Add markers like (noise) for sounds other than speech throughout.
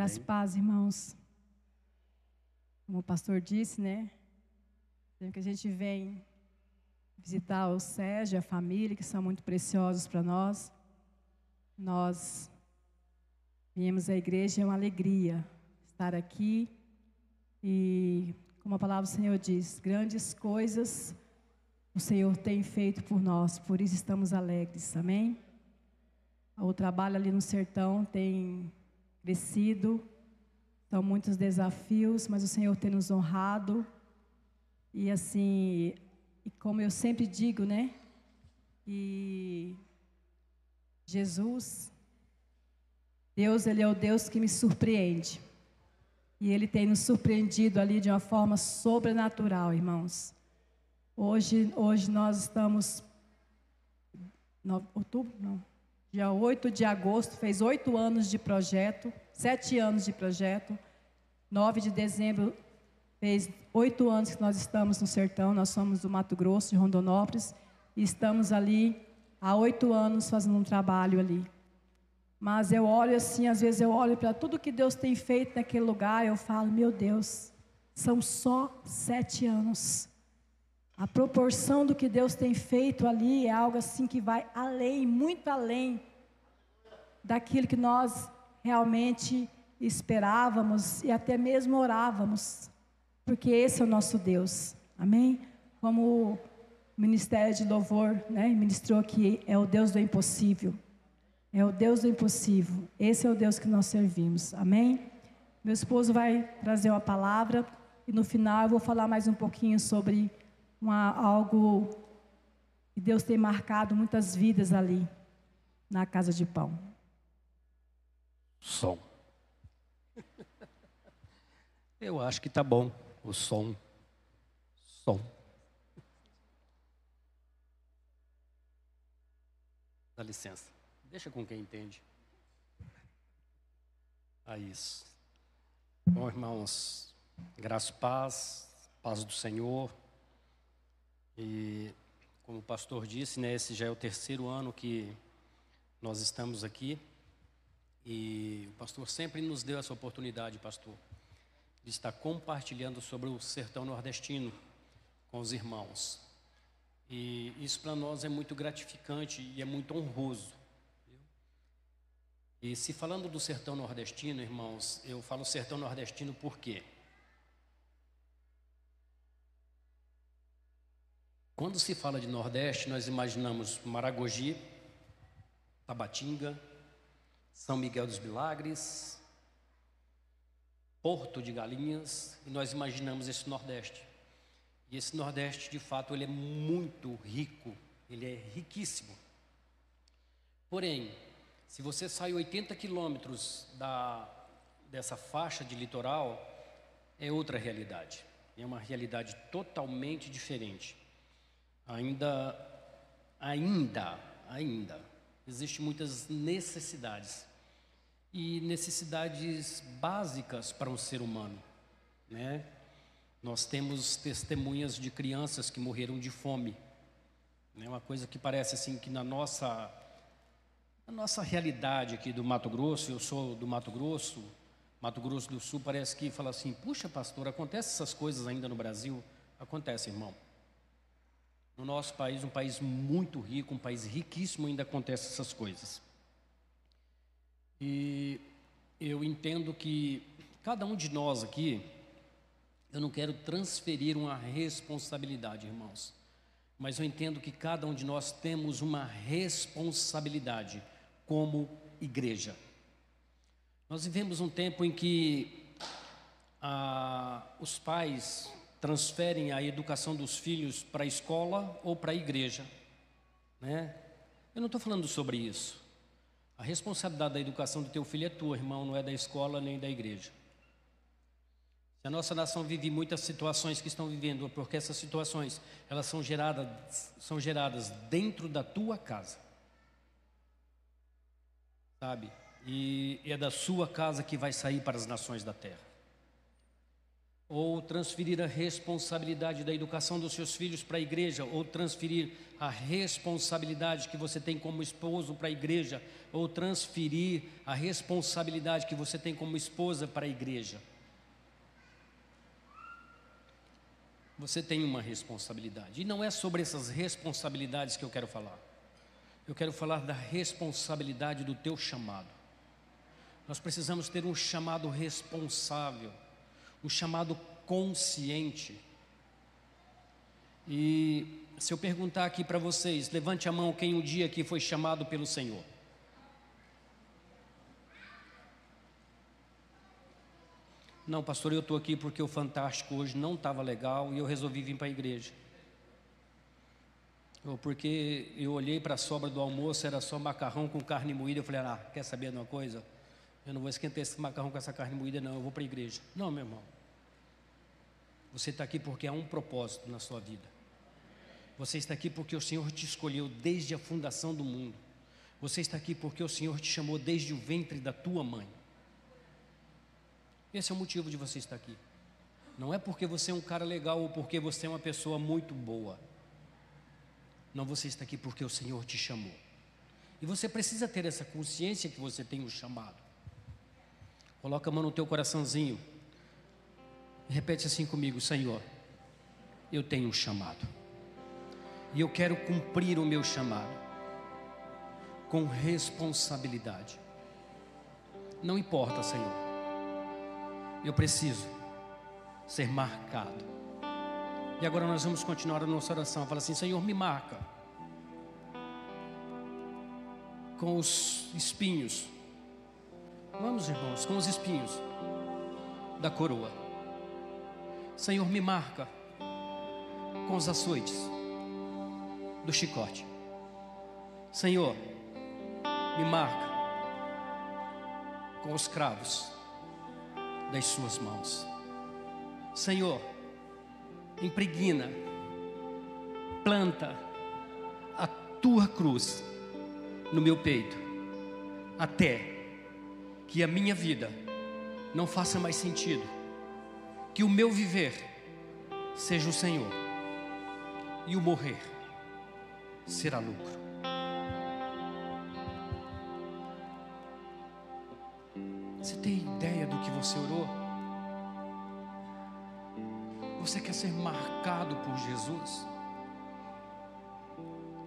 Graças paz, irmãos. Como o pastor disse, né? Sempre que a gente vem visitar o Sérgio, a família, que são muito preciosos para nós, nós viemos à igreja, é uma alegria estar aqui e, como a palavra do Senhor diz, grandes coisas o Senhor tem feito por nós, por isso estamos alegres, amém? O trabalho ali no sertão tem crescido, são muitos desafios, mas o Senhor tem nos honrado. E assim, e como eu sempre digo, né? E Jesus, Deus, Ele é o Deus que me surpreende. E Ele tem nos surpreendido ali de uma forma sobrenatural, irmãos. Hoje, hoje nós estamos. No, outubro? Não. Dia 8 de agosto, fez oito anos de projeto, sete anos de projeto. 9 de dezembro, fez oito anos que nós estamos no sertão, nós somos do Mato Grosso, de Rondonópolis, e estamos ali há oito anos fazendo um trabalho ali. Mas eu olho assim, às vezes eu olho para tudo que Deus tem feito naquele lugar, eu falo, meu Deus, são só sete anos. A proporção do que Deus tem feito ali é algo assim que vai além, muito além daquilo que nós realmente esperávamos e até mesmo orávamos, porque esse é o nosso Deus. Amém? Como o ministério de louvor, né, ministrou aqui, é o Deus do impossível. É o Deus do impossível. Esse é o Deus que nós servimos. Amém? Meu esposo vai trazer uma palavra e no final eu vou falar mais um pouquinho sobre uma, algo que Deus tem marcado muitas vidas ali, na casa de pão. Som. Eu acho que tá bom o som. Som. Dá licença. Deixa com quem entende. A isso. Bom, irmãos, graça e paz, paz do Senhor. E como o pastor disse, né, esse já é o terceiro ano que nós estamos aqui. E o pastor sempre nos deu essa oportunidade, pastor, de estar compartilhando sobre o sertão nordestino com os irmãos. E isso para nós é muito gratificante e é muito honroso. E se falando do sertão nordestino, irmãos, eu falo sertão nordestino por quê? Quando se fala de Nordeste, nós imaginamos Maragogi, Tabatinga, São Miguel dos Milagres, Porto de Galinhas, e nós imaginamos esse Nordeste. E esse Nordeste, de fato, ele é muito rico, ele é riquíssimo. Porém, se você sai 80 quilômetros dessa faixa de litoral, é outra realidade. É uma realidade totalmente diferente ainda, ainda, ainda, existem muitas necessidades. E necessidades básicas para um ser humano, né? Nós temos testemunhas de crianças que morreram de fome. Né? uma coisa que parece assim que na nossa na nossa realidade aqui do Mato Grosso, eu sou do Mato Grosso, Mato Grosso do Sul, parece que fala assim: "Puxa, pastor, acontece essas coisas ainda no Brasil?" Acontece, irmão. No nosso país, um país muito rico, um país riquíssimo, ainda acontecem essas coisas. E eu entendo que cada um de nós aqui, eu não quero transferir uma responsabilidade, irmãos, mas eu entendo que cada um de nós temos uma responsabilidade como igreja. Nós vivemos um tempo em que ah, os pais transferem a educação dos filhos para a escola ou para a igreja. Né? Eu não estou falando sobre isso. A responsabilidade da educação do teu filho é tua, irmão, não é da escola nem da igreja. Se a nossa nação vive muitas situações que estão vivendo, porque essas situações elas são geradas, são geradas dentro da tua casa, sabe? E é da sua casa que vai sair para as nações da terra. Ou transferir a responsabilidade da educação dos seus filhos para a igreja, ou transferir a responsabilidade que você tem como esposo para a igreja, ou transferir a responsabilidade que você tem como esposa para a igreja. Você tem uma responsabilidade, e não é sobre essas responsabilidades que eu quero falar. Eu quero falar da responsabilidade do teu chamado. Nós precisamos ter um chamado responsável o chamado consciente. E se eu perguntar aqui para vocês, levante a mão quem um dia aqui foi chamado pelo Senhor. Não, pastor, eu estou aqui porque o Fantástico hoje não estava legal e eu resolvi vir para a igreja. Ou porque eu olhei para a sobra do almoço, era só macarrão com carne moída. Eu falei, ah, quer saber de uma coisa? Eu não vou esquentar esse macarrão com essa carne moída, não. Eu vou para a igreja. Não, meu irmão. Você está aqui porque há um propósito na sua vida. Você está aqui porque o Senhor te escolheu desde a fundação do mundo. Você está aqui porque o Senhor te chamou desde o ventre da tua mãe. Esse é o motivo de você estar aqui. Não é porque você é um cara legal ou porque você é uma pessoa muito boa. Não, você está aqui porque o Senhor te chamou. E você precisa ter essa consciência que você tem o chamado. Coloca a mão no teu coraçãozinho. Repete assim comigo, Senhor. Eu tenho um chamado. E eu quero cumprir o meu chamado com responsabilidade. Não importa, Senhor. Eu preciso ser marcado. E agora nós vamos continuar a nossa oração. Fala assim: Senhor, me marca com os espinhos Vamos, irmãos, com os espinhos da coroa. Senhor, me marca com os açoites do chicote. Senhor, me marca com os cravos das suas mãos. Senhor, impregna, planta a tua cruz no meu peito, até que a minha vida não faça mais sentido, que o meu viver seja o Senhor e o morrer será lucro. Você tem ideia do que você orou? Você quer ser marcado por Jesus?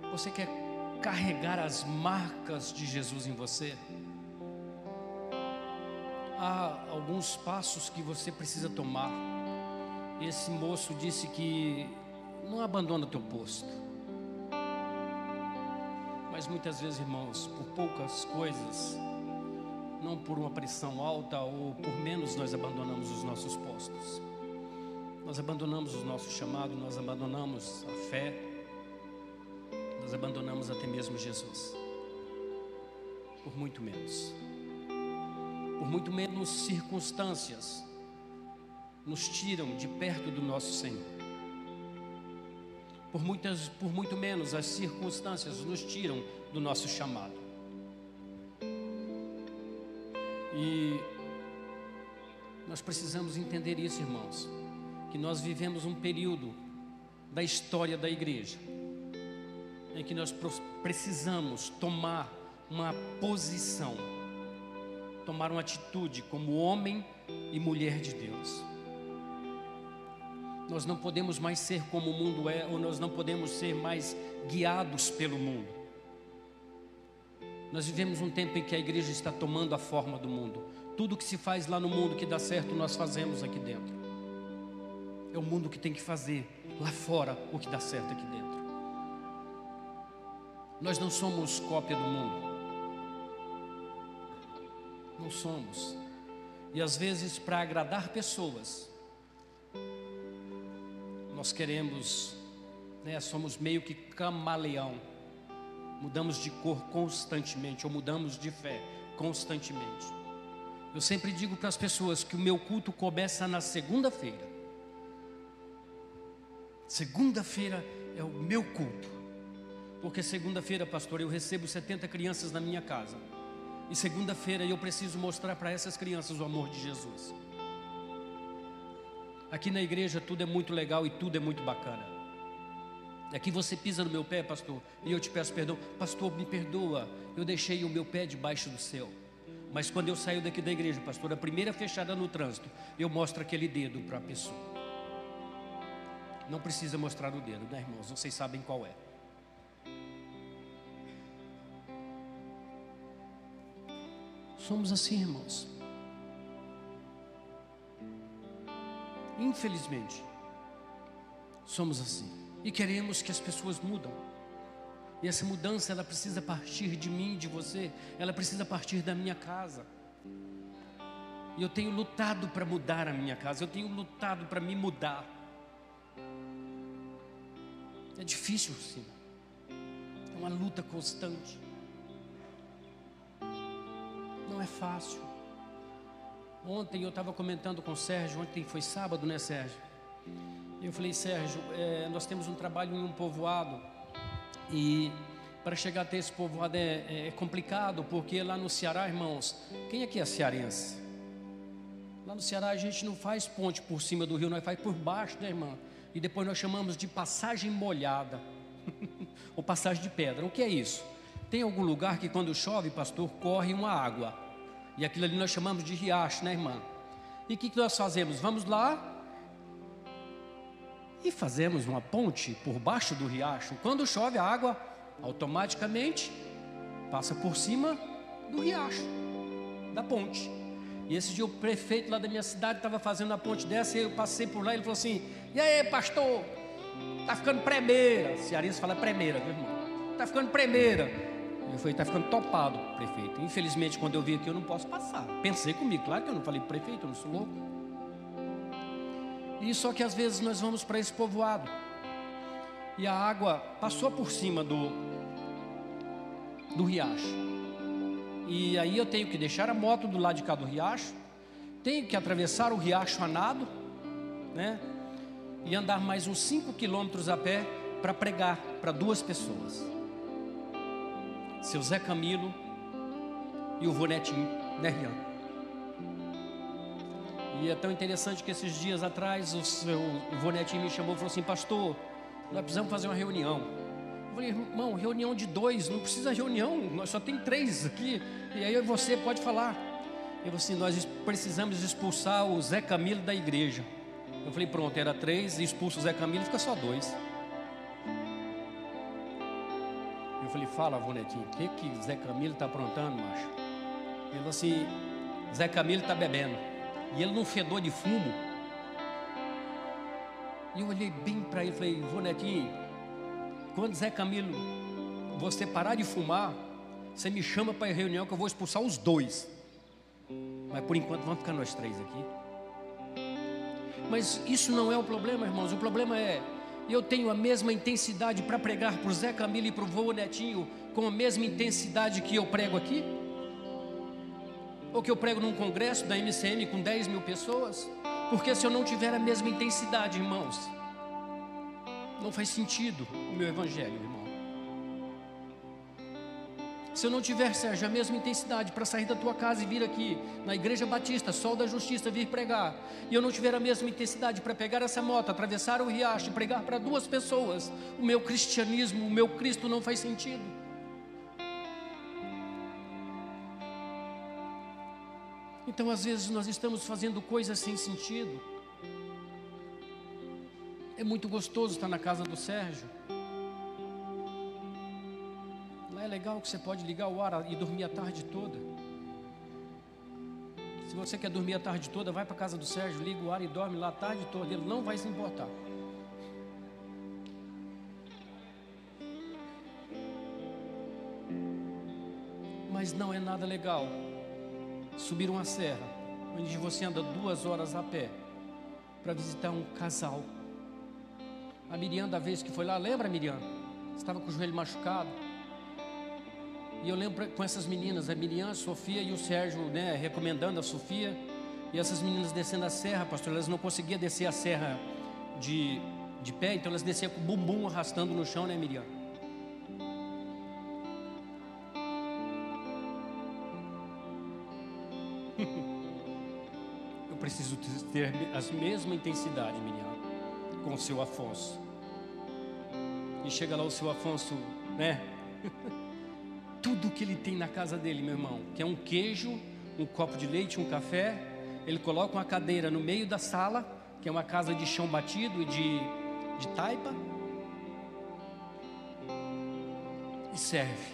Você quer carregar as marcas de Jesus em você? Há alguns passos que você precisa tomar. Esse moço disse que não abandona teu posto. Mas muitas vezes, irmãos, por poucas coisas, não por uma pressão alta ou por menos, nós abandonamos os nossos postos. Nós abandonamos o nosso chamado, nós abandonamos a fé, nós abandonamos até mesmo Jesus. Por muito menos por muito menos circunstâncias, nos tiram de perto do nosso Senhor. Por, muitas, por muito menos as circunstâncias nos tiram do nosso chamado. E nós precisamos entender isso, irmãos, que nós vivemos um período da história da igreja em que nós precisamos tomar uma posição tomar uma atitude como homem e mulher de Deus. Nós não podemos mais ser como o mundo é, ou nós não podemos ser mais guiados pelo mundo. Nós vivemos um tempo em que a igreja está tomando a forma do mundo. Tudo que se faz lá no mundo que dá certo, nós fazemos aqui dentro. É o mundo que tem que fazer lá fora o que dá certo aqui dentro. Nós não somos cópia do mundo. Não somos. E às vezes, para agradar pessoas, nós queremos, né, somos meio que camaleão. Mudamos de cor constantemente, ou mudamos de fé constantemente. Eu sempre digo para as pessoas que o meu culto começa na segunda-feira. Segunda-feira é o meu culto. Porque segunda-feira, pastor, eu recebo 70 crianças na minha casa. E segunda-feira eu preciso mostrar para essas crianças o amor de Jesus. Aqui na igreja tudo é muito legal e tudo é muito bacana. Aqui você pisa no meu pé, pastor, e eu te peço perdão. Pastor, me perdoa, eu deixei o meu pé debaixo do céu. Mas quando eu saio daqui da igreja, pastor, a primeira fechada no trânsito, eu mostro aquele dedo para a pessoa. Não precisa mostrar o dedo, né, irmãos? Vocês sabem qual é. Somos assim, irmãos. Infelizmente, somos assim. E queremos que as pessoas mudam. E essa mudança, ela precisa partir de mim, de você. Ela precisa partir da minha casa. E eu tenho lutado para mudar a minha casa. Eu tenho lutado para me mudar. É difícil, sim. É uma luta constante. É fácil. Ontem eu estava comentando com o Sérgio, ontem foi sábado, né, Sérgio? Eu falei, Sérgio, é, nós temos um trabalho em um povoado e para chegar até esse povoado é, é, complicado, porque lá no Ceará, irmãos, quem aqui é cearense? Lá no Ceará a gente não faz ponte por cima do rio, nós faz por baixo, né, irmão? E depois nós chamamos de passagem molhada, (laughs) ou passagem de pedra. O que é isso? Tem algum lugar que quando chove, pastor, corre uma água. E aquilo ali nós chamamos de riacho, né, irmã? E o que, que nós fazemos? Vamos lá e fazemos uma ponte por baixo do riacho. Quando chove, a água automaticamente passa por cima do riacho, da ponte. E esse dia o prefeito lá da minha cidade estava fazendo a ponte dessa, e eu passei por lá e ele falou assim: E aí, pastor? Tá ficando premeira. Cearense fala premeira, viu, irmão? Tá ficando premeira. Eu falei, está ficando topado, prefeito. Infelizmente, quando eu vim aqui, eu não posso passar. Pensei comigo, claro que eu não falei prefeito, eu não sou louco. E só que às vezes nós vamos para esse povoado. E a água passou por cima do, do riacho. E aí eu tenho que deixar a moto do lado de cá do riacho. Tenho que atravessar o riacho a nado, né? E andar mais uns 5 quilômetros a pé para pregar para duas pessoas seu Zé Camilo e o vô Netinho, né, Rian? E é tão interessante que esses dias atrás o, seu, o me chamou e falou assim: Pastor, nós precisamos fazer uma reunião. Eu falei, irmão, reunião de dois, não precisa reunião, nós só tem três aqui. E aí você pode falar. Eu falei assim: Nós precisamos expulsar o Zé Camilo da igreja. Eu falei, pronto, era três, expulsa o Zé Camilo, fica só dois. Falei, fala, Vonetinho, o que que Zé Camilo está aprontando, macho? Ele falou assim, Zé Camilo está bebendo. E ele não fedor de fumo. E eu olhei bem para ele e falei, Vonetinho, quando Zé Camilo, você parar de fumar, você me chama para a reunião que eu vou expulsar os dois. Mas por enquanto vamos ficar nós três aqui. Mas isso não é o problema, irmãos. O problema é eu tenho a mesma intensidade para pregar para o Zé Camilo e para o vô Netinho, com a mesma intensidade que eu prego aqui? Ou que eu prego num congresso da MCM com 10 mil pessoas? Porque se eu não tiver a mesma intensidade, irmãos, não faz sentido o meu evangelho. Se eu não tiver, Sérgio, a mesma intensidade para sair da tua casa e vir aqui na Igreja Batista, Sol da Justiça, vir pregar, e eu não tiver a mesma intensidade para pegar essa moto, atravessar o riacho e pregar para duas pessoas, o meu cristianismo, o meu Cristo não faz sentido. Então, às vezes, nós estamos fazendo coisas sem sentido. É muito gostoso estar na casa do Sérgio é legal que você pode ligar o ar e dormir a tarde toda. Se você quer dormir a tarde toda, vai para casa do Sérgio, liga o ar e dorme lá a tarde toda. Ele não vai se importar. Mas não é nada legal subir uma serra, onde você anda duas horas a pé, para visitar um casal. A Miriam, da vez que foi lá, lembra, Miriam? Estava com o joelho machucado. E eu lembro com essas meninas, a Miriam, a Sofia e o Sérgio, né, recomendando a Sofia. E essas meninas descendo a serra, pastor, elas não conseguiam descer a serra de, de pé, então elas desciam com o bumbum arrastando no chão, né, Miriam? (laughs) preciso ter a mesma intensidade, Miriam, com o seu Afonso. E chega lá o seu Afonso, né? (laughs) Tudo que ele tem na casa dele, meu irmão, que é um queijo, um copo de leite, um café, ele coloca uma cadeira no meio da sala, que é uma casa de chão batido e de, de taipa, e serve.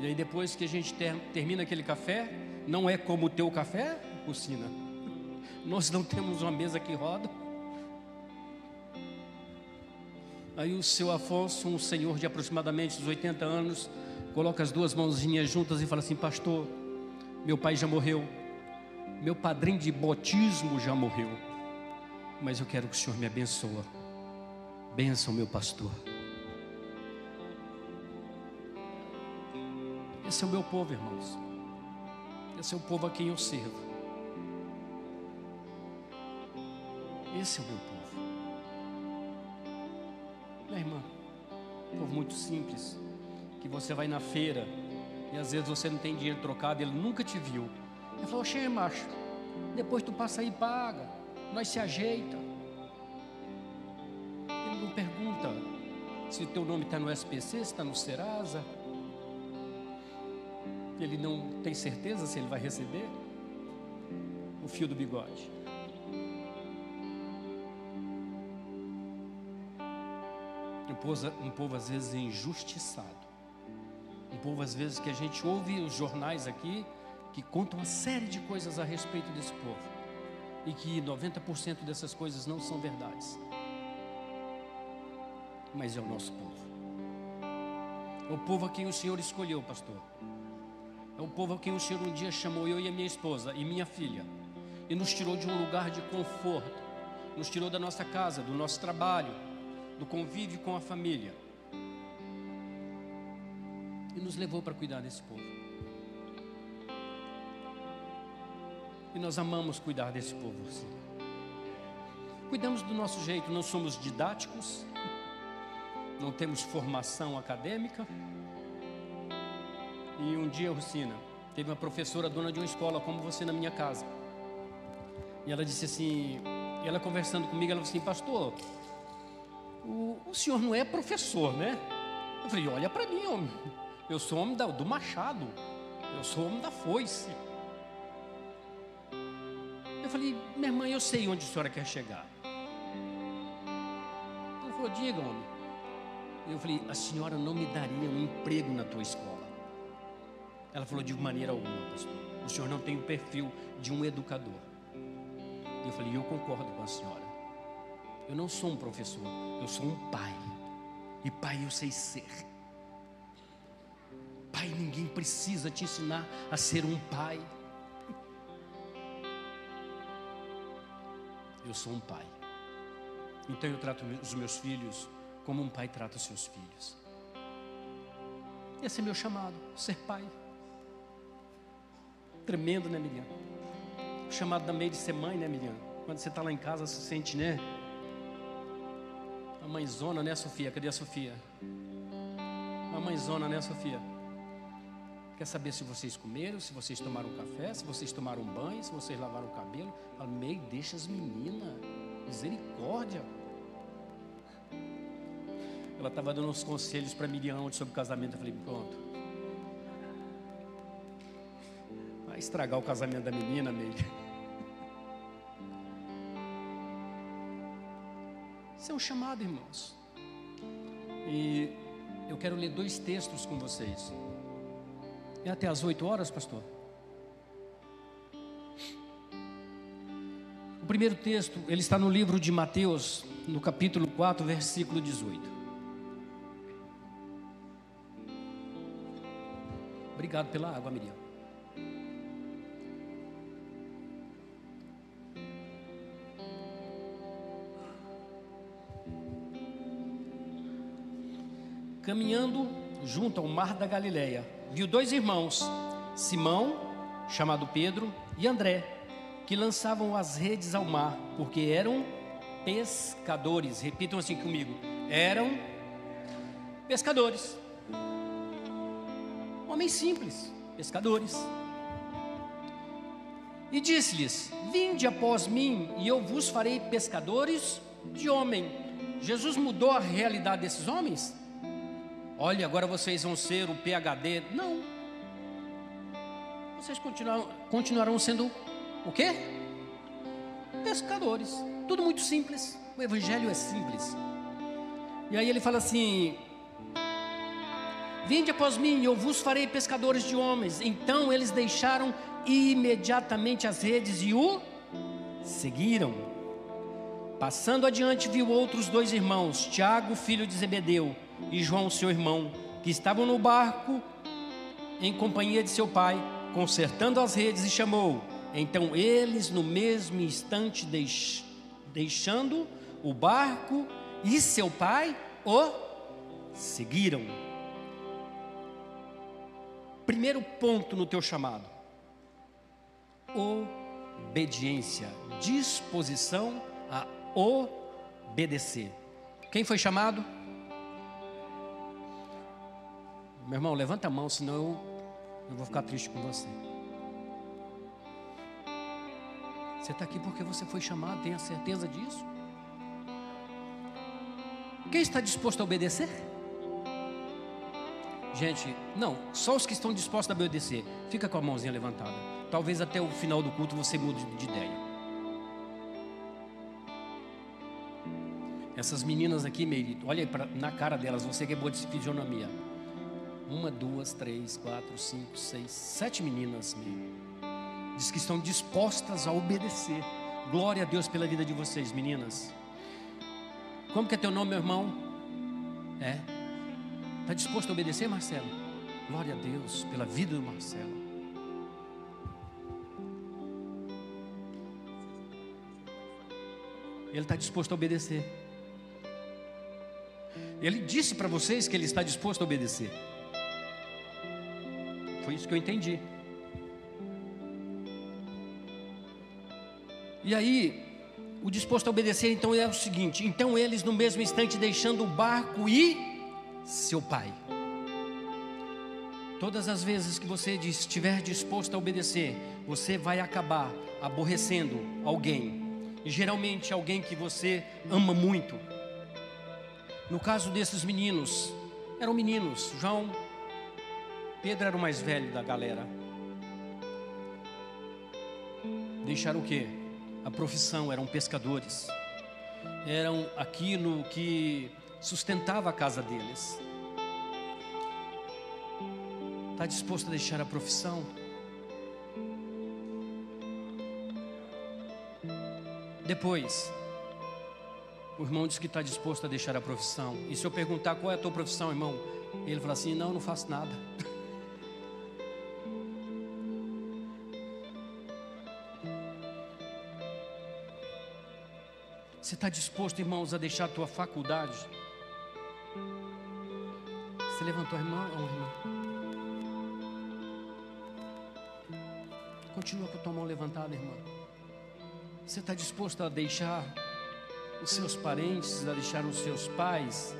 E aí depois que a gente ter, termina aquele café, não é como o teu café, Lucina. (laughs) Nós não temos uma mesa que roda. Aí o seu Afonso, um senhor de aproximadamente uns 80 anos, coloca as duas mãozinhas juntas e fala assim: Pastor, meu pai já morreu, meu padrinho de botismo já morreu, mas eu quero que o Senhor me abençoe. Benção, meu pastor. Esse é o meu povo, irmãos. Esse é o povo a quem eu sirvo. Esse é o meu povo. Minha irmã, um povo muito simples, que você vai na feira e às vezes você não tem dinheiro trocado, ele nunca te viu. Ele falou, cheia macho, depois tu passa aí e paga, nós se ajeita. Ele não pergunta se teu nome está no SPC, se está no Serasa ele não tem certeza se ele vai receber o fio do bigode. Um povo, um povo às vezes injustiçado. Povo às vezes que a gente ouve os jornais aqui que contam uma série de coisas a respeito desse povo e que 90% dessas coisas não são verdades. Mas é o nosso povo. É o povo a quem o Senhor escolheu, pastor. É o povo a quem o Senhor um dia chamou, eu e a minha esposa e minha filha, e nos tirou de um lugar de conforto, nos tirou da nossa casa, do nosso trabalho, do convívio com a família, e nos levou para cuidar desse povo. E nós amamos cuidar desse povo. Sim. Cuidamos do nosso jeito, não somos didáticos, não temos formação acadêmica e um dia, Rocina, teve uma professora dona de uma escola como você na minha casa. E ela disse assim, ela conversando comigo, ela falou assim, pastor, o, o senhor não é professor, né? Eu falei, olha para mim, homem. Eu sou homem do machado. Eu sou homem da foice. Eu falei, minha irmã, eu sei onde a senhora quer chegar. Ela falou, diga, homem. Eu falei, a senhora não me daria um emprego na tua escola. Ela falou de maneira alguma, pastor. O senhor não tem o perfil de um educador. Eu falei, eu concordo com a senhora. Eu não sou um professor, eu sou um pai. E pai eu sei ser. Pai, ninguém precisa te ensinar a ser um pai. Eu sou um pai. Então eu trato os meus filhos como um pai trata os seus filhos. Esse é meu chamado, ser pai. Tremendo, né, Miriam? O chamado da meia de ser mãe, né, Miriam? Quando você está lá em casa, se sente, né? A mãezona, né, Sofia? Cadê a Sofia? A mãezona, né, Sofia? Quer saber se vocês comeram, se vocês tomaram café, se vocês tomaram banho, se vocês lavaram o cabelo? Fala, deixa as meninas. Misericórdia. Ela estava dando uns conselhos para Miriam sobre o casamento. Eu falei, pronto. estragar o casamento da menina, meio. Isso é um chamado, irmãos. E eu quero ler dois textos com vocês. É até às 8 horas, pastor? O primeiro texto, ele está no livro de Mateus, no capítulo 4, versículo 18. Obrigado pela água, Miriam. caminhando junto ao mar da Galileia, viu dois irmãos, Simão, chamado Pedro, e André, que lançavam as redes ao mar, porque eram pescadores. Repitam assim comigo: eram pescadores. Homens simples, pescadores. E disse-lhes: Vinde após mim, e eu vos farei pescadores de homem. Jesus mudou a realidade desses homens? Olha, agora vocês vão ser o PhD. Não. Vocês continuarão, continuarão sendo o quê? Pescadores. Tudo muito simples. O evangelho é simples. E aí ele fala assim: Vinde após mim, eu vos farei pescadores de homens. Então eles deixaram imediatamente as redes e o seguiram. Passando adiante, viu outros dois irmãos, Tiago, filho de Zebedeu, e João, seu irmão, que estavam no barco em companhia de seu pai, consertando as redes, e chamou. Então eles, no mesmo instante, deix... deixando o barco e seu pai, o seguiram. Primeiro ponto no teu chamado: obediência, disposição a obedecer. Quem foi chamado? Meu irmão, levanta a mão, senão eu, eu vou ficar triste com você. Você está aqui porque você foi chamado, tenha certeza disso? Quem está disposto a obedecer? Gente, não, só os que estão dispostos a obedecer. Fica com a mãozinha levantada. Talvez até o final do culto você mude de ideia. Essas meninas aqui, Meirito, olha pra, na cara delas, você que é boa de fisionomia. Uma, duas, três, quatro, cinco, seis, sete meninas, Meirito. Diz que estão dispostas a obedecer. Glória a Deus pela vida de vocês, meninas. Como que é teu nome, meu irmão? É, Está disposto a obedecer, Marcelo? Glória a Deus pela vida do Marcelo. Ele está disposto a obedecer. Ele disse para vocês que ele está disposto a obedecer. Foi isso que eu entendi. E aí, o disposto a obedecer, então é o seguinte: então eles, no mesmo instante, deixando o barco e seu pai. Todas as vezes que você estiver disposto a obedecer, você vai acabar aborrecendo alguém, e geralmente alguém que você ama muito. No caso desses meninos, eram meninos, João, Pedro era o mais velho da galera. Deixaram o que? A profissão, eram pescadores, eram aquilo que sustentava a casa deles. Está disposto a deixar a profissão? Depois, o irmão diz que está disposto a deixar a profissão. E se eu perguntar qual é a tua profissão, irmão? Ele fala assim: Não, não faço nada. (laughs) Você está disposto, irmãos, a deixar a tua faculdade? Você levantou a irmã ou irmã? Continua com a tua mão levantada, irmã. Você está disposto a deixar os seus parentes, a deixar os seus pais,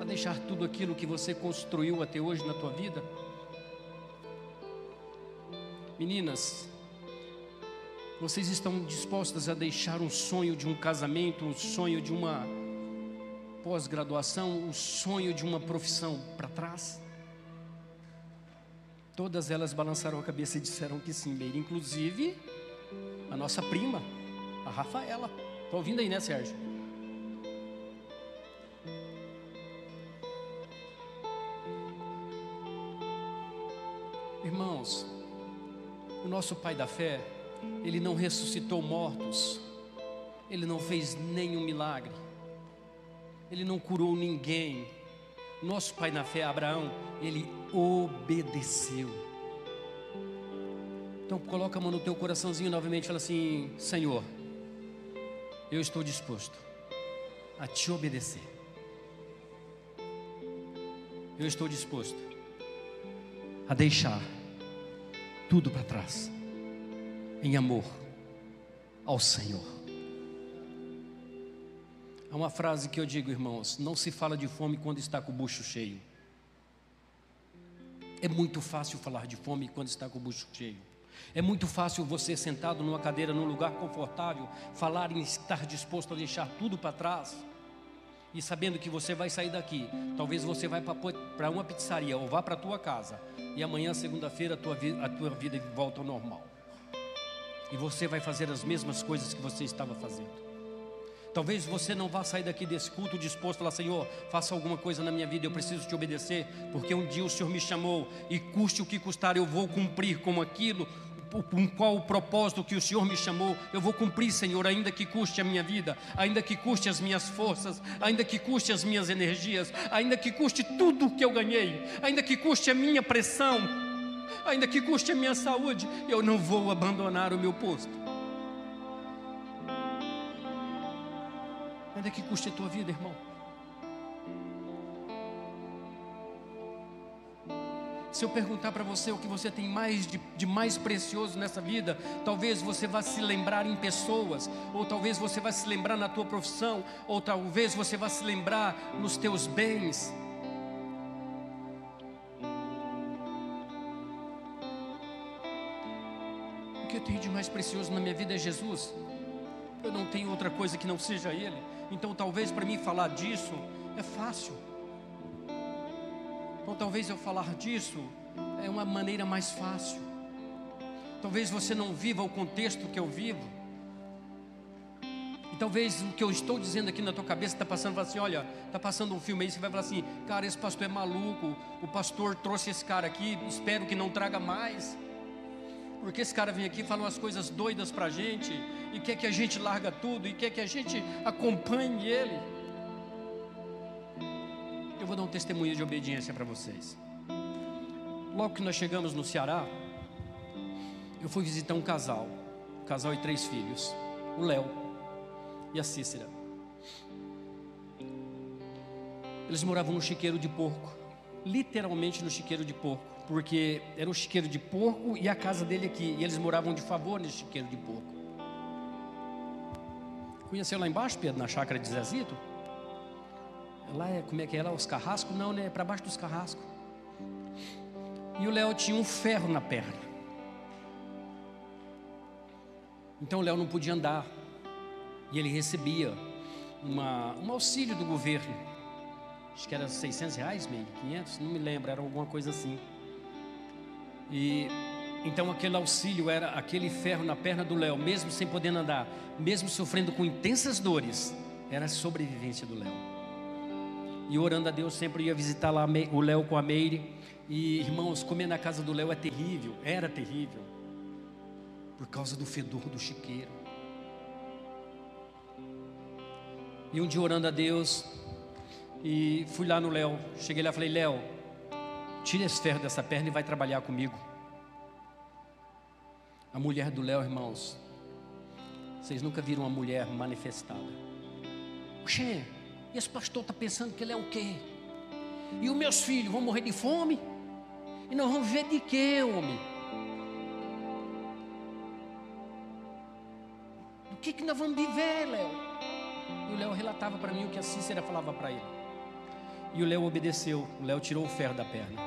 a deixar tudo aquilo que você construiu até hoje na tua vida? Meninas, vocês estão dispostas a deixar um sonho de um casamento, um sonho de uma pós-graduação, o sonho de uma profissão para trás? Todas elas balançaram a cabeça e disseram que sim, Meire. Inclusive a nossa prima, a Rafaela. Está ouvindo aí, né, Sérgio? Irmãos, o nosso pai da fé, ele não ressuscitou mortos, ele não fez nenhum milagre ele não curou ninguém. Nosso pai na fé, Abraão, ele obedeceu. Então coloca a mão no teu coraçãozinho novamente e fala assim: Senhor, eu estou disposto a te obedecer. Eu estou disposto a deixar tudo para trás, em amor ao Senhor. Há uma frase que eu digo, irmãos: não se fala de fome quando está com o bucho cheio. É muito fácil falar de fome quando está com o bucho cheio. É muito fácil você sentado numa cadeira, num lugar confortável, falar em estar disposto a deixar tudo para trás. E sabendo que você vai sair daqui, talvez você vai para uma pizzaria ou vá para a tua casa. E amanhã, segunda-feira, a tua, a tua vida volta ao normal. E você vai fazer as mesmas coisas que você estava fazendo. Talvez você não vá sair daqui desse culto disposto a falar: Senhor, faça alguma coisa na minha vida, eu preciso te obedecer, porque um dia o Senhor me chamou e custe o que custar, eu vou cumprir com aquilo, com qual o propósito que o Senhor me chamou, eu vou cumprir, Senhor, ainda que custe a minha vida, ainda que custe as minhas forças, ainda que custe as minhas energias, ainda que custe tudo que eu ganhei, ainda que custe a minha pressão, ainda que custe a minha saúde, eu não vou abandonar o meu posto. Ainda que custe a tua vida, irmão. Se eu perguntar para você o que você tem mais de, de, mais precioso nessa vida, talvez você vá se lembrar em pessoas, ou talvez você vá se lembrar na tua profissão, ou talvez você vá se lembrar nos teus bens. Tenho de mais precioso na minha vida é Jesus. Eu não tenho outra coisa que não seja Ele. Então, talvez para mim falar disso é fácil. Então, talvez eu falar disso é uma maneira mais fácil. Talvez você não viva o contexto que eu vivo. E talvez o que eu estou dizendo aqui na tua cabeça está passando, assim, olha, está passando um filme aí, você vai falar assim, cara, esse pastor é maluco, o pastor trouxe esse cara aqui, espero que não traga mais. Porque esse cara vem aqui e fala umas coisas doidas para a gente, e quer que a gente larga tudo, e quer que a gente acompanhe ele. Eu vou dar um testemunho de obediência para vocês. Logo que nós chegamos no Ceará, eu fui visitar um casal, um casal e três filhos, o Léo e a Cícera. Eles moravam no chiqueiro de porco, literalmente no chiqueiro de porco, porque era um chiqueiro de porco e a casa dele aqui, e eles moravam de favor nesse chiqueiro de porco. Conheceu lá embaixo, Pedro, na chácara de Zezito? Lá é, como é que é lá, os carrascos? Não, né? É para baixo dos carrascos. E o Léo tinha um ferro na perna. Então o Léo não podia andar. E ele recebia uma, um auxílio do governo. Acho que era 600 reais, meio, 500, não me lembro, era alguma coisa assim. E então aquele auxílio era aquele ferro na perna do Léo, mesmo sem poder andar, mesmo sofrendo com intensas dores, era a sobrevivência do Léo. E orando a Deus, sempre ia visitar lá o Léo com a Meire. E irmãos, comer na casa do Léo é terrível, era terrível, por causa do fedor do chiqueiro. E um dia orando a Deus, e fui lá no Léo, cheguei lá e falei: Léo, tira esse ferro dessa perna e vai trabalhar comigo. A mulher do Léo, irmãos, vocês nunca viram uma mulher manifestada. Oxê, esse pastor está pensando que ele é o quê? E os meus filhos vão morrer de fome? E nós vamos ver de quê, homem? Do que, que nós vamos viver, Léo? E o Léo relatava para mim o que a Cícera falava para ele. E o Léo obedeceu. O Léo tirou o ferro da perna.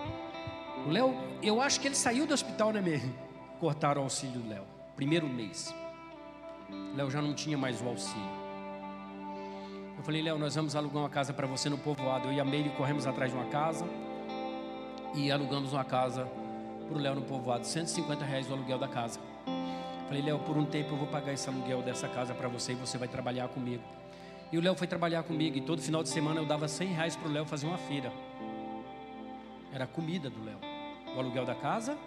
O Léo, eu acho que ele saiu do hospital, né mesmo? cortaram o auxílio do Léo. Primeiro mês. Léo já não tinha mais o auxílio. Eu falei, Léo, nós vamos alugar uma casa para você no povoado. Eu e a Meire corremos atrás de uma casa e alugamos uma casa para o Léo no povoado. 150 reais o aluguel da casa. Falei, Léo, por um tempo eu vou pagar esse aluguel dessa casa para você e você vai trabalhar comigo. E o Léo foi trabalhar comigo e todo final de semana eu dava 100 reais para o Léo fazer uma feira. Era a comida do Léo. O aluguel da casa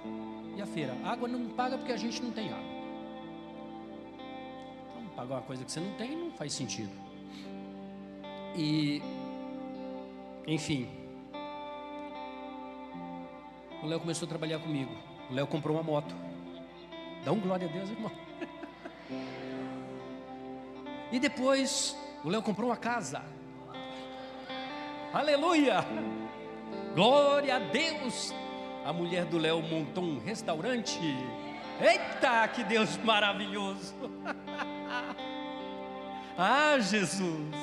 e a feira. Água não paga porque a gente não tem água. Então, pagar uma coisa que você não tem não faz sentido. E, enfim, o Léo começou a trabalhar comigo. O Léo comprou uma moto. Dá um glória a Deus, irmão. (laughs) E depois, o Léo comprou uma casa. Aleluia! Glória a Deus! a mulher do Léo montou um restaurante. Eita, que Deus maravilhoso! (laughs) ah, Jesus!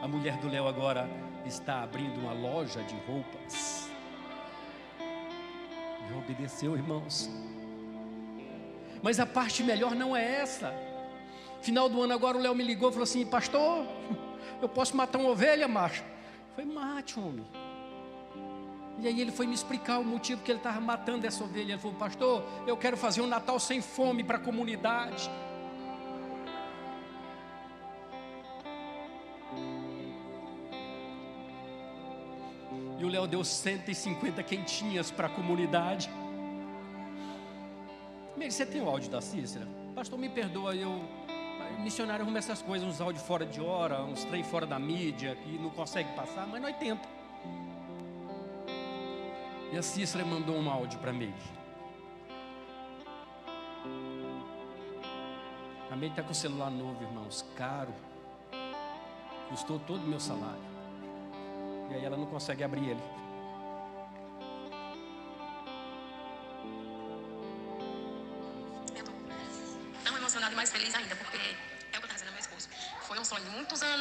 A mulher do Léo agora está abrindo uma loja de roupas. Já obedeceu, irmãos? Mas a parte melhor não é essa. Final do ano agora o Léo me ligou e falou assim: Pastor, (laughs) eu posso matar uma ovelha, macho? Foi mate, homem. E aí ele foi me explicar o motivo que ele estava matando essa ovelha. Ele falou, pastor, eu quero fazer um Natal sem fome para a comunidade. E o Léo deu 150 quentinhas para a comunidade. Você tem o áudio da Cícera? Pastor, me perdoa, eu. Missionário arruma essas coisas, uns áudios fora de hora, uns trem fora da mídia, que não consegue passar, mas nós tenta. E a Cícera mandou um áudio para mim. A Meire está com o celular novo, irmãos, caro. Custou todo o meu salário. E aí ela não consegue abrir ele.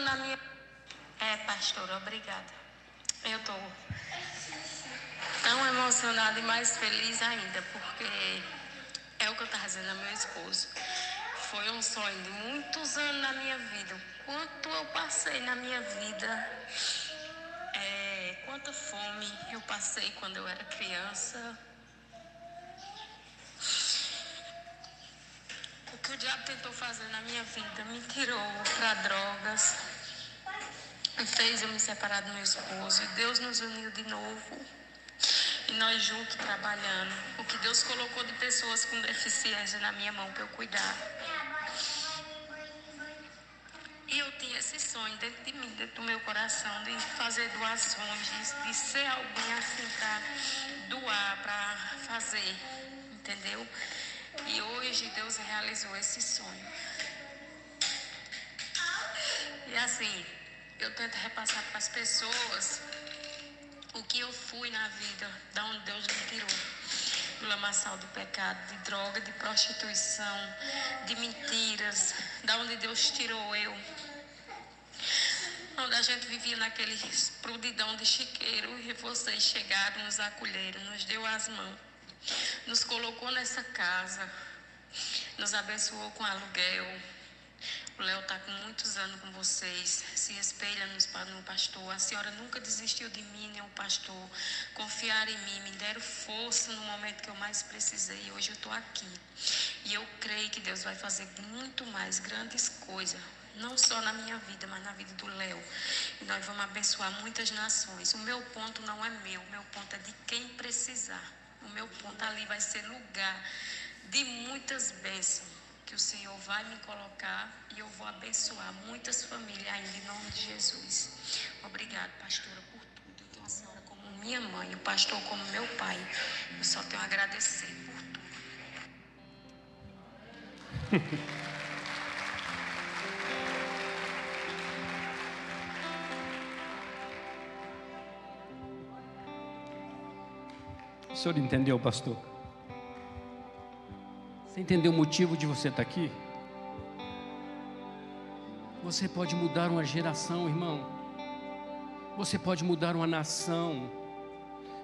Na minha. É, pastor, obrigada. Eu tô tão emocionada e mais feliz ainda, porque é o que eu estava dizendo ao meu esposo. Foi um sonho de muitos anos na minha vida. O quanto eu passei na minha vida. É, quanta fome eu passei quando eu era criança. O que o diabo tentou fazer na minha vida me tirou para drogas, fez eu me separar do meu esposo e Deus nos uniu de novo. E nós juntos trabalhando. O que Deus colocou de pessoas com deficiência na minha mão para eu cuidar. E eu tinha esse sonho dentro de mim, dentro do meu coração, de fazer doações, de, de ser alguém assim para doar, para fazer, entendeu? E hoje Deus realizou esse sonho. E assim, eu tento repassar para as pessoas o que eu fui na vida, da onde Deus me tirou. Do lamaçal do pecado, de droga, de prostituição, de mentiras, da onde Deus tirou eu. Onde a gente vivia naquele prudidão de chiqueiro e vocês chegaram, nos acolheram, nos deu as mãos, nos colocou nessa casa, nos abençoou com aluguel, o Léo está com muitos anos com vocês. Se espelha no pastor. A senhora nunca desistiu de mim, nem o pastor. Confiaram em mim, me deram força no momento que eu mais precisei. Hoje eu estou aqui. E eu creio que Deus vai fazer muito mais grandes coisas. Não só na minha vida, mas na vida do Léo. E nós vamos abençoar muitas nações. O meu ponto não é meu, o meu ponto é de quem precisar. O meu ponto ali vai ser lugar de muitas bênçãos que o Senhor vai me colocar e eu vou abençoar muitas famílias ainda em nome de Jesus. Obrigado, pastora, por tudo. Eu tenho a senhora como minha mãe, o pastor como meu pai. Eu só tenho a agradecer por tudo. O senhor entendeu, pastor? Você entendeu o motivo de você estar aqui? Você pode mudar uma geração, irmão. Você pode mudar uma nação.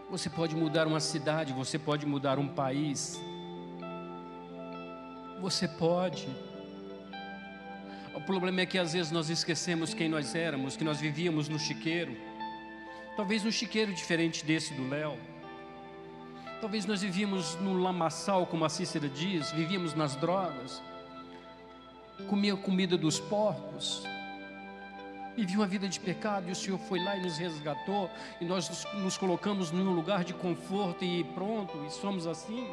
Você pode mudar uma cidade. Você pode mudar um país. Você pode. O problema é que às vezes nós esquecemos quem nós éramos, que nós vivíamos no chiqueiro. Talvez um chiqueiro diferente desse do Léo. Talvez nós vivíamos no lamaçal, como a Cícera diz, vivíamos nas drogas, comia comida dos porcos, vivia uma vida de pecado e o Senhor foi lá e nos resgatou e nós nos, nos colocamos num lugar de conforto e pronto, e somos assim.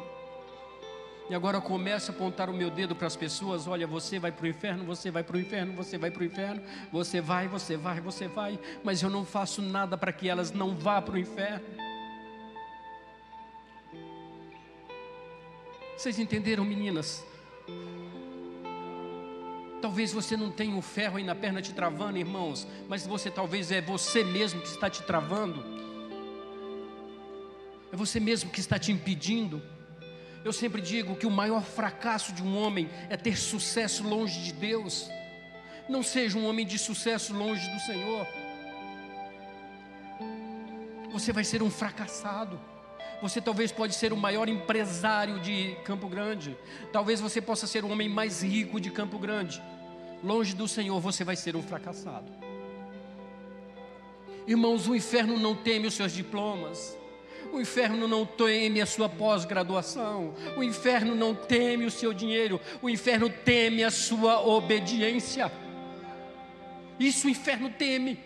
E agora começo a apontar o meu dedo para as pessoas: olha, você vai para o inferno, você vai para o inferno, você vai para o inferno, você vai, você vai, você vai, mas eu não faço nada para que elas não vá para o inferno. Vocês entenderam, meninas? Talvez você não tenha o um ferro aí na perna te travando, irmãos, mas você talvez é você mesmo que está te travando. É você mesmo que está te impedindo. Eu sempre digo que o maior fracasso de um homem é ter sucesso longe de Deus. Não seja um homem de sucesso longe do Senhor. Você vai ser um fracassado. Você talvez pode ser o maior empresário de Campo Grande. Talvez você possa ser o homem mais rico de Campo Grande. Longe do Senhor, você vai ser um fracassado. Irmãos, o inferno não teme os seus diplomas. O inferno não teme a sua pós-graduação. O inferno não teme o seu dinheiro. O inferno teme a sua obediência. Isso o inferno teme.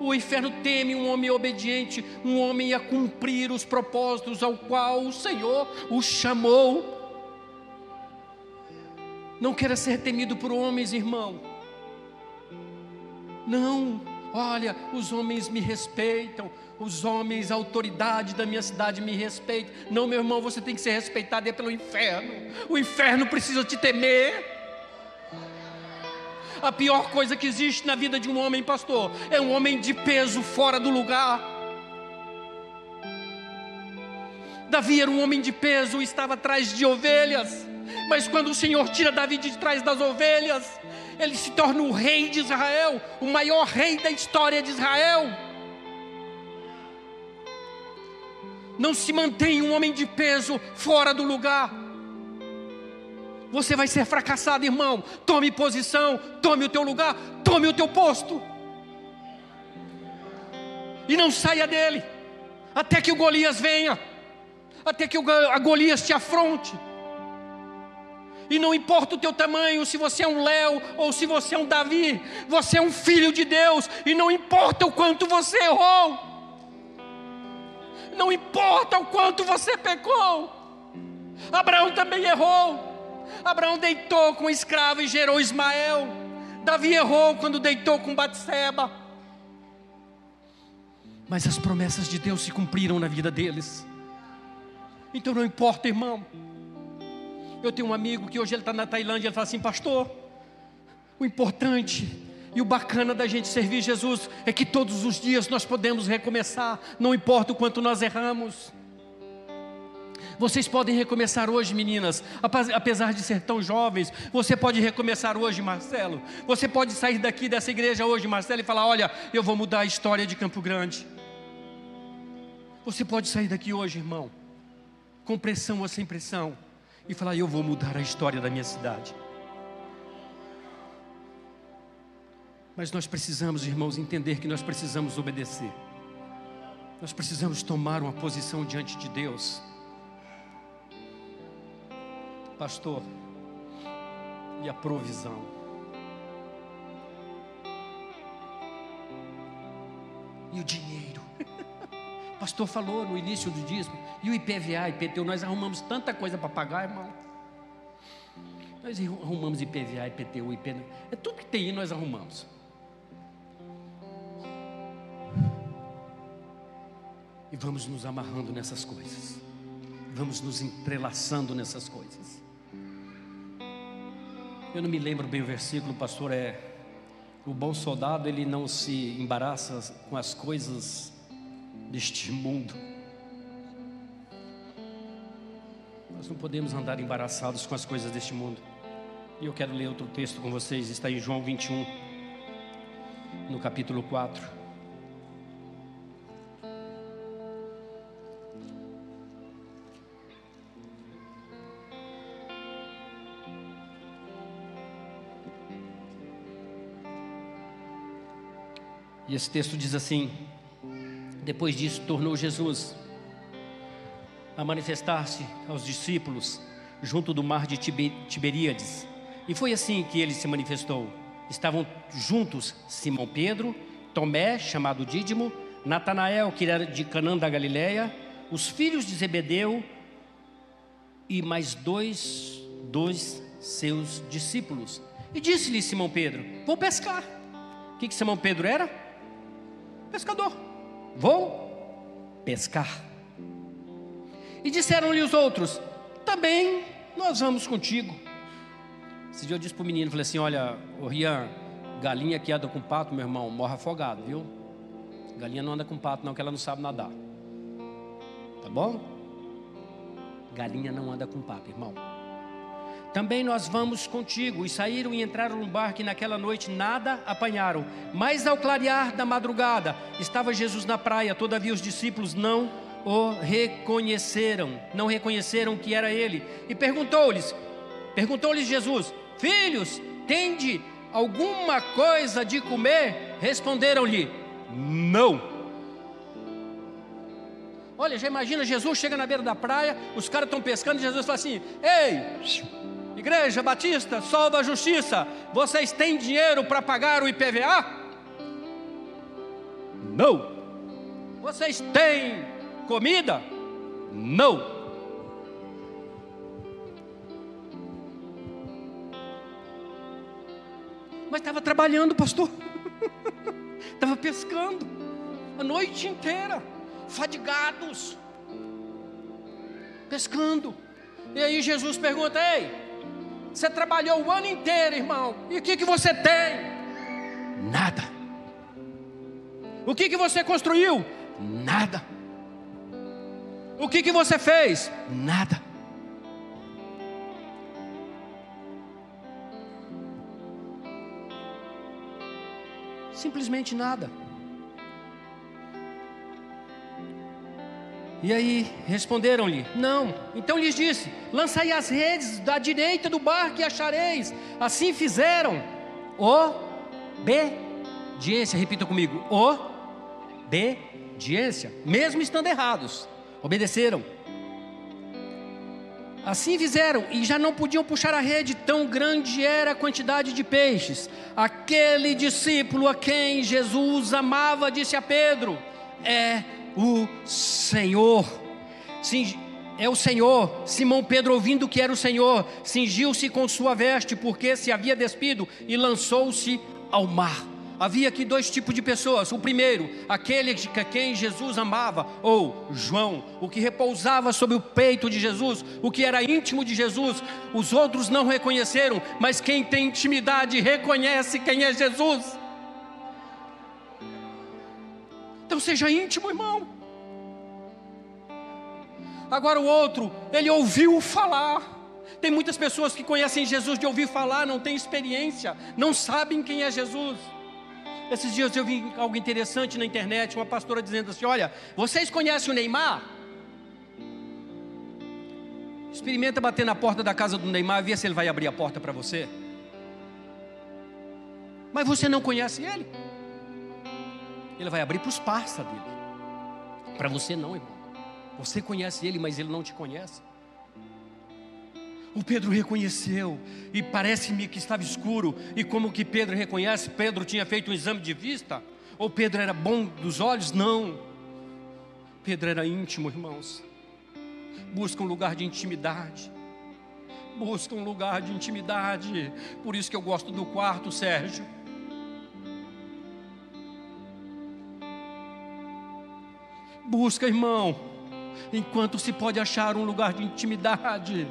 O inferno teme um homem obediente, um homem a cumprir os propósitos ao qual o Senhor o chamou. Não queira ser temido por homens, irmão. Não, olha, os homens me respeitam, os homens, a autoridade da minha cidade me respeitam. Não, meu irmão, você tem que ser respeitado é pelo inferno. O inferno precisa te temer. A pior coisa que existe na vida de um homem, pastor, é um homem de peso fora do lugar. Davi era um homem de peso, estava atrás de ovelhas. Mas quando o Senhor tira Davi de trás das ovelhas, ele se torna o rei de Israel, o maior rei da história de Israel. Não se mantém um homem de peso fora do lugar você vai ser fracassado, irmão. Tome posição, tome o teu lugar, tome o teu posto. E não saia dele, até que o Golias venha, até que a Golias te afronte. E não importa o teu tamanho, se você é um Léo ou se você é um Davi, você é um filho de Deus, e não importa o quanto você errou, não importa o quanto você pecou, Abraão também errou, Abraão deitou com o escravo e gerou Ismael. Davi errou quando deitou com Batseba. Mas as promessas de Deus se cumpriram na vida deles. Então não importa, irmão. Eu tenho um amigo que hoje ele está na Tailândia. Ele fala assim, pastor. O importante e o bacana da gente servir Jesus é que todos os dias nós podemos recomeçar, não importa o quanto nós erramos. Vocês podem recomeçar hoje, meninas, apesar de ser tão jovens. Você pode recomeçar hoje, Marcelo. Você pode sair daqui dessa igreja hoje, Marcelo, e falar: Olha, eu vou mudar a história de Campo Grande. Você pode sair daqui hoje, irmão, com pressão ou sem pressão, e falar: Eu vou mudar a história da minha cidade. Mas nós precisamos, irmãos, entender que nós precisamos obedecer. Nós precisamos tomar uma posição diante de Deus pastor, e a provisão. E o dinheiro. O (laughs) pastor falou no início do dízimo. E o IPVA, IPTU, nós arrumamos tanta coisa para pagar, irmão. Nós arrumamos IPVA, IPTU, IPTU. É tudo que tem aí nós arrumamos. E vamos nos amarrando nessas coisas. Vamos nos entrelaçando nessas coisas. Eu não me lembro bem o versículo, pastor, é o bom soldado ele não se embaraça com as coisas deste mundo. Nós não podemos andar embaraçados com as coisas deste mundo. E eu quero ler outro texto com vocês, está em João 21, no capítulo 4. Esse texto diz assim: Depois disso, tornou Jesus a manifestar-se aos discípulos junto do mar de Tiberíades. E foi assim que ele se manifestou. Estavam juntos Simão Pedro, Tomé, chamado Dídimo, Natanael, que era de Canã da Galileia, os filhos de Zebedeu e mais dois dos seus discípulos. E disse-lhe Simão Pedro: Vou pescar. O que, que Simão Pedro era? Pescador. Vou pescar. E disseram-lhe os outros: Também nós vamos contigo. Esse dia eu disse para o menino: Falei assim, olha, o Rian, galinha que anda com pato, meu irmão, morre afogado, viu? Galinha não anda com pato, não, que ela não sabe nadar. Tá bom? Galinha não anda com pato, irmão. Também nós vamos contigo. E saíram e entraram no barco, e naquela noite nada apanharam. Mas ao clarear da madrugada, estava Jesus na praia, todavia os discípulos não o reconheceram, não reconheceram que era ele. E perguntou-lhes, perguntou-lhes Jesus: Filhos, tende alguma coisa de comer? Responderam-lhe: Não. Olha, já imagina, Jesus chega na beira da praia, os caras estão pescando e Jesus fala assim: Ei, igreja batista, sol da justiça, vocês têm dinheiro para pagar o IPVA? Não. Vocês têm comida? Não. Mas estava trabalhando, pastor. (laughs) Estava pescando a noite inteira, fadigados, pescando. E aí Jesus pergunta: Ei, você trabalhou o ano inteiro, irmão, e o que, que você tem? Nada. O que, que você construiu? Nada. O que, que você fez? Nada. Simplesmente nada. E aí responderam-lhe: Não. Então lhes disse: Lançai as redes da direita do barco e achareis. Assim fizeram. Obediência, repita comigo: obediência, mesmo estando errados obedeceram. Assim fizeram e já não podiam puxar a rede, tão grande era a quantidade de peixes. Aquele discípulo a quem Jesus amava disse a Pedro: É o Senhor. É o Senhor. Simão Pedro, ouvindo que era o Senhor, cingiu-se com sua veste, porque se havia despido, e lançou-se ao mar. Havia aqui dois tipos de pessoas. O primeiro, aquele a quem Jesus amava, ou João, o que repousava sobre o peito de Jesus, o que era íntimo de Jesus. Os outros não reconheceram, mas quem tem intimidade reconhece quem é Jesus. Então seja íntimo, irmão. Agora o outro, ele ouviu falar. Tem muitas pessoas que conhecem Jesus de ouvir falar, não têm experiência, não sabem quem é Jesus. Esses dias eu vi algo interessante na internet, uma pastora dizendo assim: Olha, vocês conhecem o Neymar? Experimenta bater na porta da casa do Neymar e ver se ele vai abrir a porta para você. Mas você não conhece ele? Ele vai abrir para os parça dele. Para você não, irmão. Você conhece ele, mas ele não te conhece. O Pedro reconheceu, e parece-me que estava escuro, e como que Pedro reconhece? Pedro tinha feito um exame de vista? Ou Pedro era bom dos olhos? Não. Pedro era íntimo, irmãos. Busca um lugar de intimidade. Busca um lugar de intimidade. Por isso que eu gosto do quarto, Sérgio. Busca, irmão enquanto se pode achar um lugar de intimidade.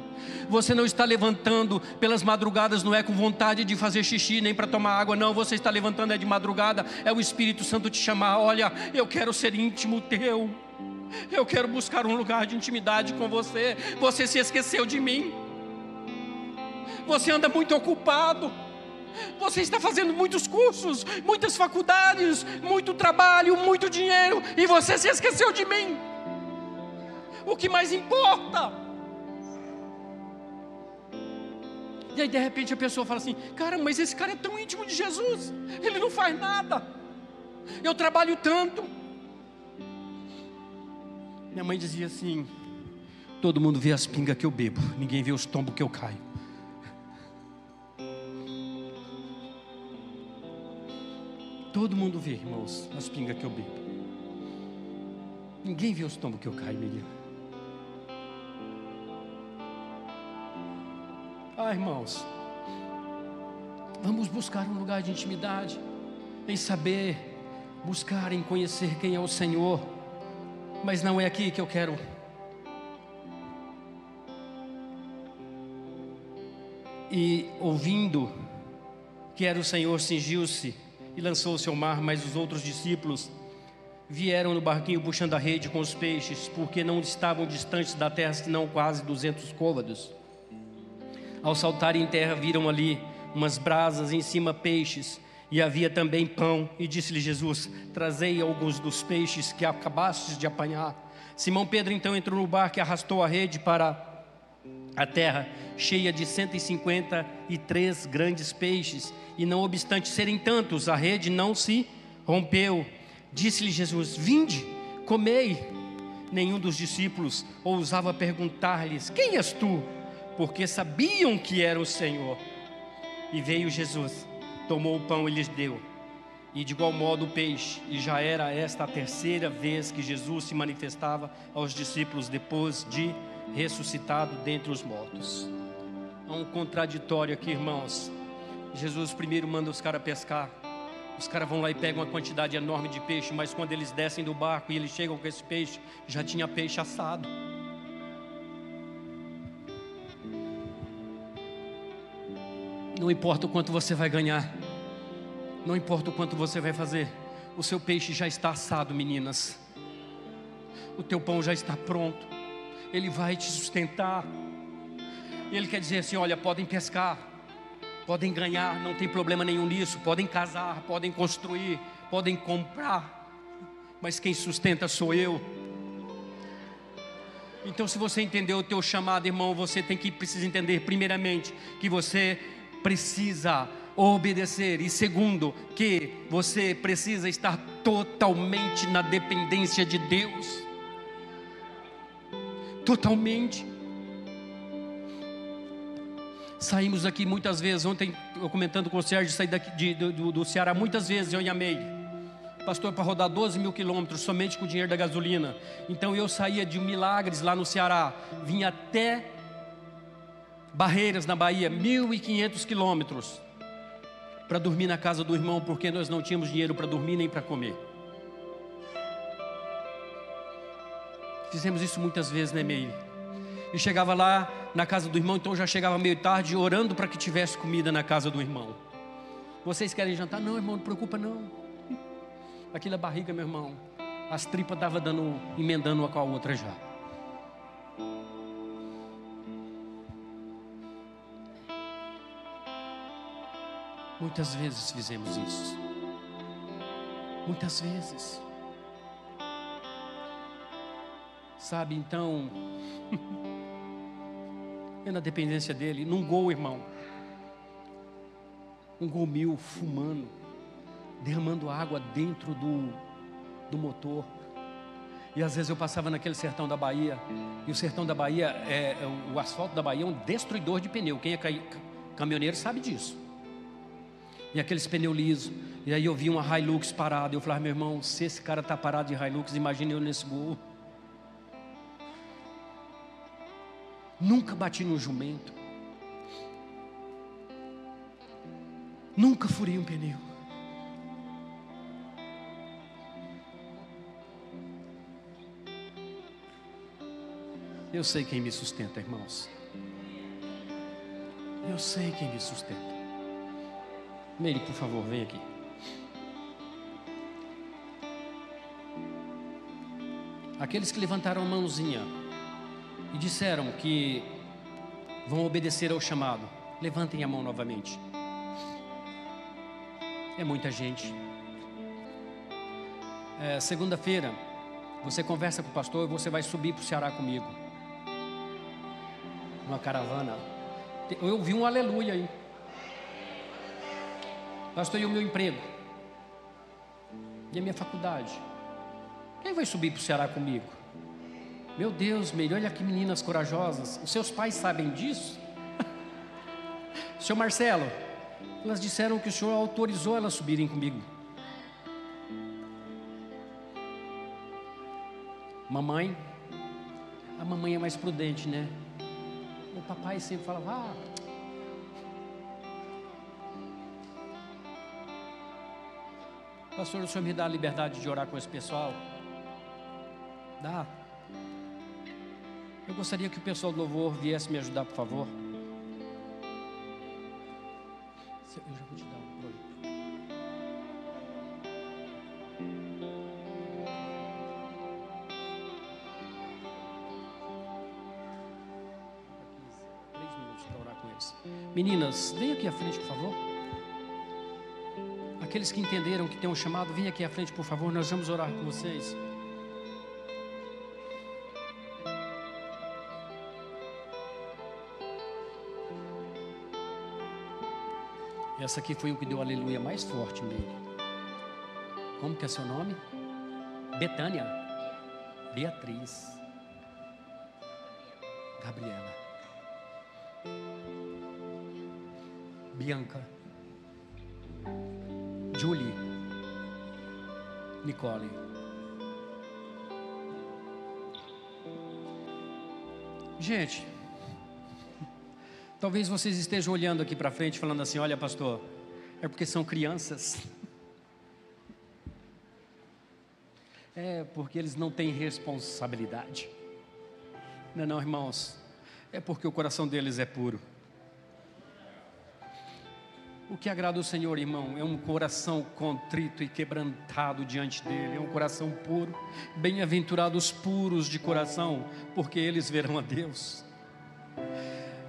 Você não está levantando pelas madrugadas, não é com vontade de fazer xixi nem para tomar água, não. Você está levantando é de madrugada, é o Espírito Santo te chamar. Olha, eu quero ser íntimo teu. Eu quero buscar um lugar de intimidade com você. Você se esqueceu de mim. Você anda muito ocupado. Você está fazendo muitos cursos, muitas faculdades, muito trabalho, muito dinheiro, e você se esqueceu de mim o que mais importa. E aí de repente a pessoa fala assim: Cara, mas esse cara é tão íntimo de Jesus, ele não faz nada. Eu trabalho tanto. Minha mãe dizia assim: Todo mundo vê as pingas que eu bebo, ninguém vê os tombos que eu caio. Todo mundo vê, irmãos, as pingas que eu bebo. Ninguém vê os tombos que eu caio, Miriam. Ah, irmãos, vamos buscar um lugar de intimidade, em saber, buscar em conhecer quem é o Senhor, mas não é aqui que eu quero. E ouvindo que era o Senhor, cingiu-se e lançou-se ao mar, mas os outros discípulos vieram no barquinho puxando a rede com os peixes, porque não estavam distantes da terra, senão quase duzentos côvados. Ao saltarem em terra, viram ali umas brasas, em cima peixes, e havia também pão. E disse-lhe Jesus: Trazei alguns dos peixes que acabastes de apanhar. Simão Pedro então entrou no barco e arrastou a rede para a terra, cheia de 153 grandes peixes, e não obstante serem tantos, a rede não se rompeu. Disse-lhe Jesus: Vinde, comei. Nenhum dos discípulos ousava perguntar-lhes: Quem és tu? Porque sabiam que era o Senhor. E veio Jesus, tomou o pão e lhes deu e de igual modo o peixe. E já era esta a terceira vez que Jesus se manifestava aos discípulos depois de ressuscitado dentre os mortos. Há um contraditório aqui, irmãos. Jesus primeiro manda os caras pescar. Os caras vão lá e pegam uma quantidade enorme de peixe, mas quando eles descem do barco e eles chegam com esse peixe, já tinha peixe assado. Não importa o quanto você vai ganhar, não importa o quanto você vai fazer, o seu peixe já está assado, meninas. O teu pão já está pronto. Ele vai te sustentar. Ele quer dizer assim: olha, podem pescar, podem ganhar, não tem problema nenhum nisso, podem casar, podem construir, podem comprar, mas quem sustenta sou eu. Então, se você entendeu o teu chamado, irmão, você tem que precisa entender primeiramente que você precisa obedecer. E segundo, que você precisa estar totalmente na dependência de Deus. Totalmente. Saímos aqui muitas vezes. Ontem, eu comentando com o Sérgio, saí daqui de, do, do Ceará muitas vezes, eu e a Meire. Pastor, para rodar 12 mil quilômetros somente com o dinheiro da gasolina. Então eu saía de Milagres lá no Ceará, vinha até Barreiras, na Bahia, 1.500 quilômetros para dormir na casa do irmão, porque nós não tínhamos dinheiro para dormir nem para comer. Fizemos isso muitas vezes, né, Meire? E chegava lá na casa do irmão, então já chegava meio tarde orando para que tivesse comida na casa do irmão. Vocês querem jantar? Não, irmão, não preocupa não. Aquilo é barriga, meu irmão. As tripas estavam dando, emendando uma com a outra já. Muitas vezes fizemos isso. Muitas vezes. Sabe, então, (laughs) é na dependência dele, num gol, irmão. Um gol mil fumando, derramando água dentro do, do motor. E às vezes eu passava naquele sertão da Bahia, e o sertão da Bahia, é, é o asfalto da Bahia é um destruidor de pneu. Quem é caminhoneiro sabe disso e aqueles pneus lisos. E aí eu vi uma Hilux parada. Eu falava, meu irmão, se esse cara está parado de Hilux, imagine eu nesse gol. Nunca bati no jumento. Nunca furei um pneu. Eu sei quem me sustenta, irmãos. Eu sei quem me sustenta. Meire, por favor, vem aqui. Aqueles que levantaram a mãozinha e disseram que vão obedecer ao chamado, levantem a mão novamente. É muita gente. É, Segunda-feira, você conversa com o pastor e você vai subir para o Ceará comigo. Uma caravana. Eu ouvi um aleluia aí. Pastor, e o meu emprego? E a minha faculdade? Quem vai subir para o Ceará comigo? Meu Deus, Meire, olha que meninas corajosas. Os seus pais sabem disso? (laughs) Seu Marcelo, elas disseram que o senhor autorizou elas subirem comigo. Mamãe, a mamãe é mais prudente, né? O papai sempre falava, ah, Pastor, o senhor me dá a liberdade de orar com esse pessoal? Dá. Eu gostaria que o pessoal do louvor viesse me ajudar, por favor. Eu já vou te dar um Três minutos para orar com eles. Meninas, vem aqui à frente, por favor. Aqueles que entenderam que tem um chamado, vem aqui à frente, por favor, nós vamos orar com vocês. Essa aqui foi o que deu aleluia mais forte nele. Como que é seu nome? Betânia. Beatriz. Gabriela. Bianca. Julie. Nicole. Gente, talvez vocês estejam olhando aqui para frente falando assim: olha, pastor, é porque são crianças. (laughs) É porque eles não têm responsabilidade. Não, é não, irmãos. É porque o coração deles é puro. O que agrada o Senhor, irmão, é um coração contrito e quebrantado diante dele, é um coração puro. Bem-aventurados puros de coração, porque eles verão a Deus.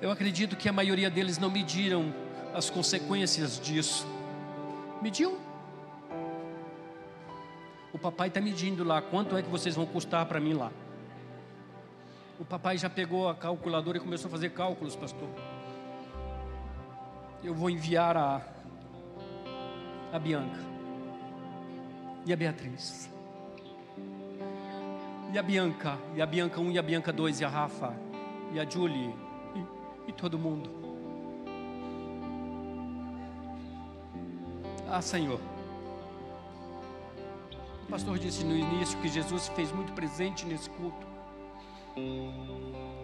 Eu acredito que a maioria deles não mediram as consequências disso. Mediu? O papai está medindo lá quanto é que vocês vão custar para mim lá. O papai já pegou a calculadora e começou a fazer cálculos, pastor eu vou enviar a, a Bianca e a Beatriz. E a Bianca, e a Bianca 1 e a Bianca 2 e a Rafa e a Julie e todo mundo. Ah, Senhor. O pastor disse no início que Jesus se fez muito presente nesse culto.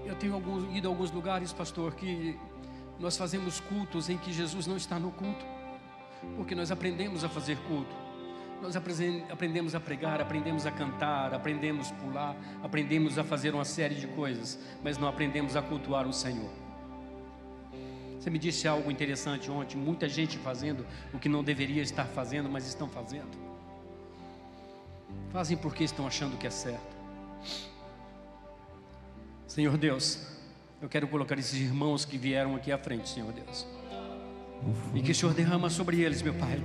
Eu tenho alguns, ido a alguns lugares, pastor, que nós fazemos cultos em que Jesus não está no culto, porque nós aprendemos a fazer culto. Nós aprendemos a pregar, aprendemos a cantar, aprendemos a pular, aprendemos a fazer uma série de coisas, mas não aprendemos a cultuar o Senhor. Você me disse algo interessante ontem: muita gente fazendo o que não deveria estar fazendo, mas estão fazendo. Fazem porque estão achando que é certo. Senhor Deus, eu quero colocar esses irmãos que vieram aqui à frente, Senhor Deus. E que o Senhor derrama sobre eles, meu Pai.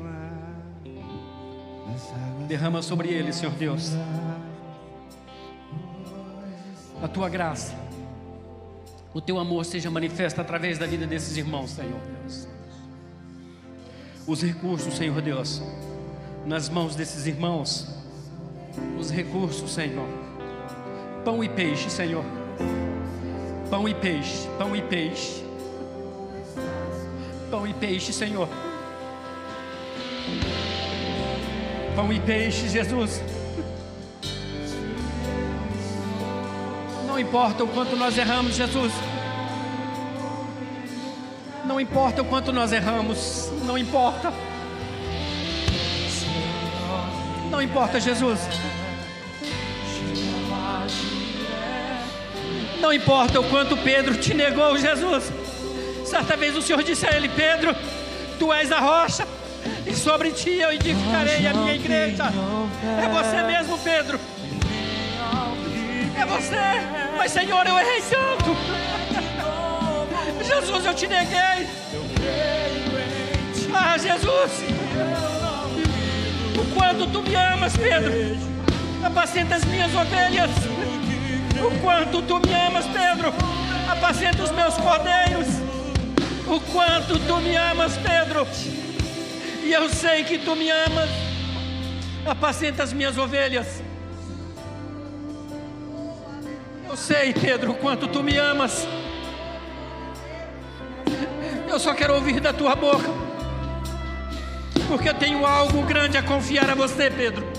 Derrama sobre eles, Senhor Deus. A tua graça. O teu amor seja manifesto através da vida desses irmãos, Senhor Deus. Os recursos, Senhor Deus, nas mãos desses irmãos. Os recursos, Senhor. Pão e peixe, Senhor Pão e peixe, pão e peixe. Pão e peixe, Senhor. Pão e peixe, Jesus. Não importa o quanto nós erramos, Jesus. Não importa o quanto nós erramos, não importa. Não importa, Jesus. Não importa o quanto Pedro te negou, Jesus. Certa vez o Senhor disse a ele: Pedro, tu és a rocha, e sobre ti eu edificarei a minha igreja. É você mesmo, Pedro. É você. Mas, Senhor, eu errei tanto. Jesus, eu te neguei. Ah, Jesus. O quanto tu me amas, Pedro. Apacenta as minhas ovelhas. O quanto tu me amas, Pedro. Apacenta os meus cordeiros. O quanto tu me amas, Pedro. E eu sei que tu me amas. Apacenta as minhas ovelhas. Eu sei, Pedro, quanto tu me amas. Eu só quero ouvir da tua boca. Porque eu tenho algo grande a confiar a você, Pedro.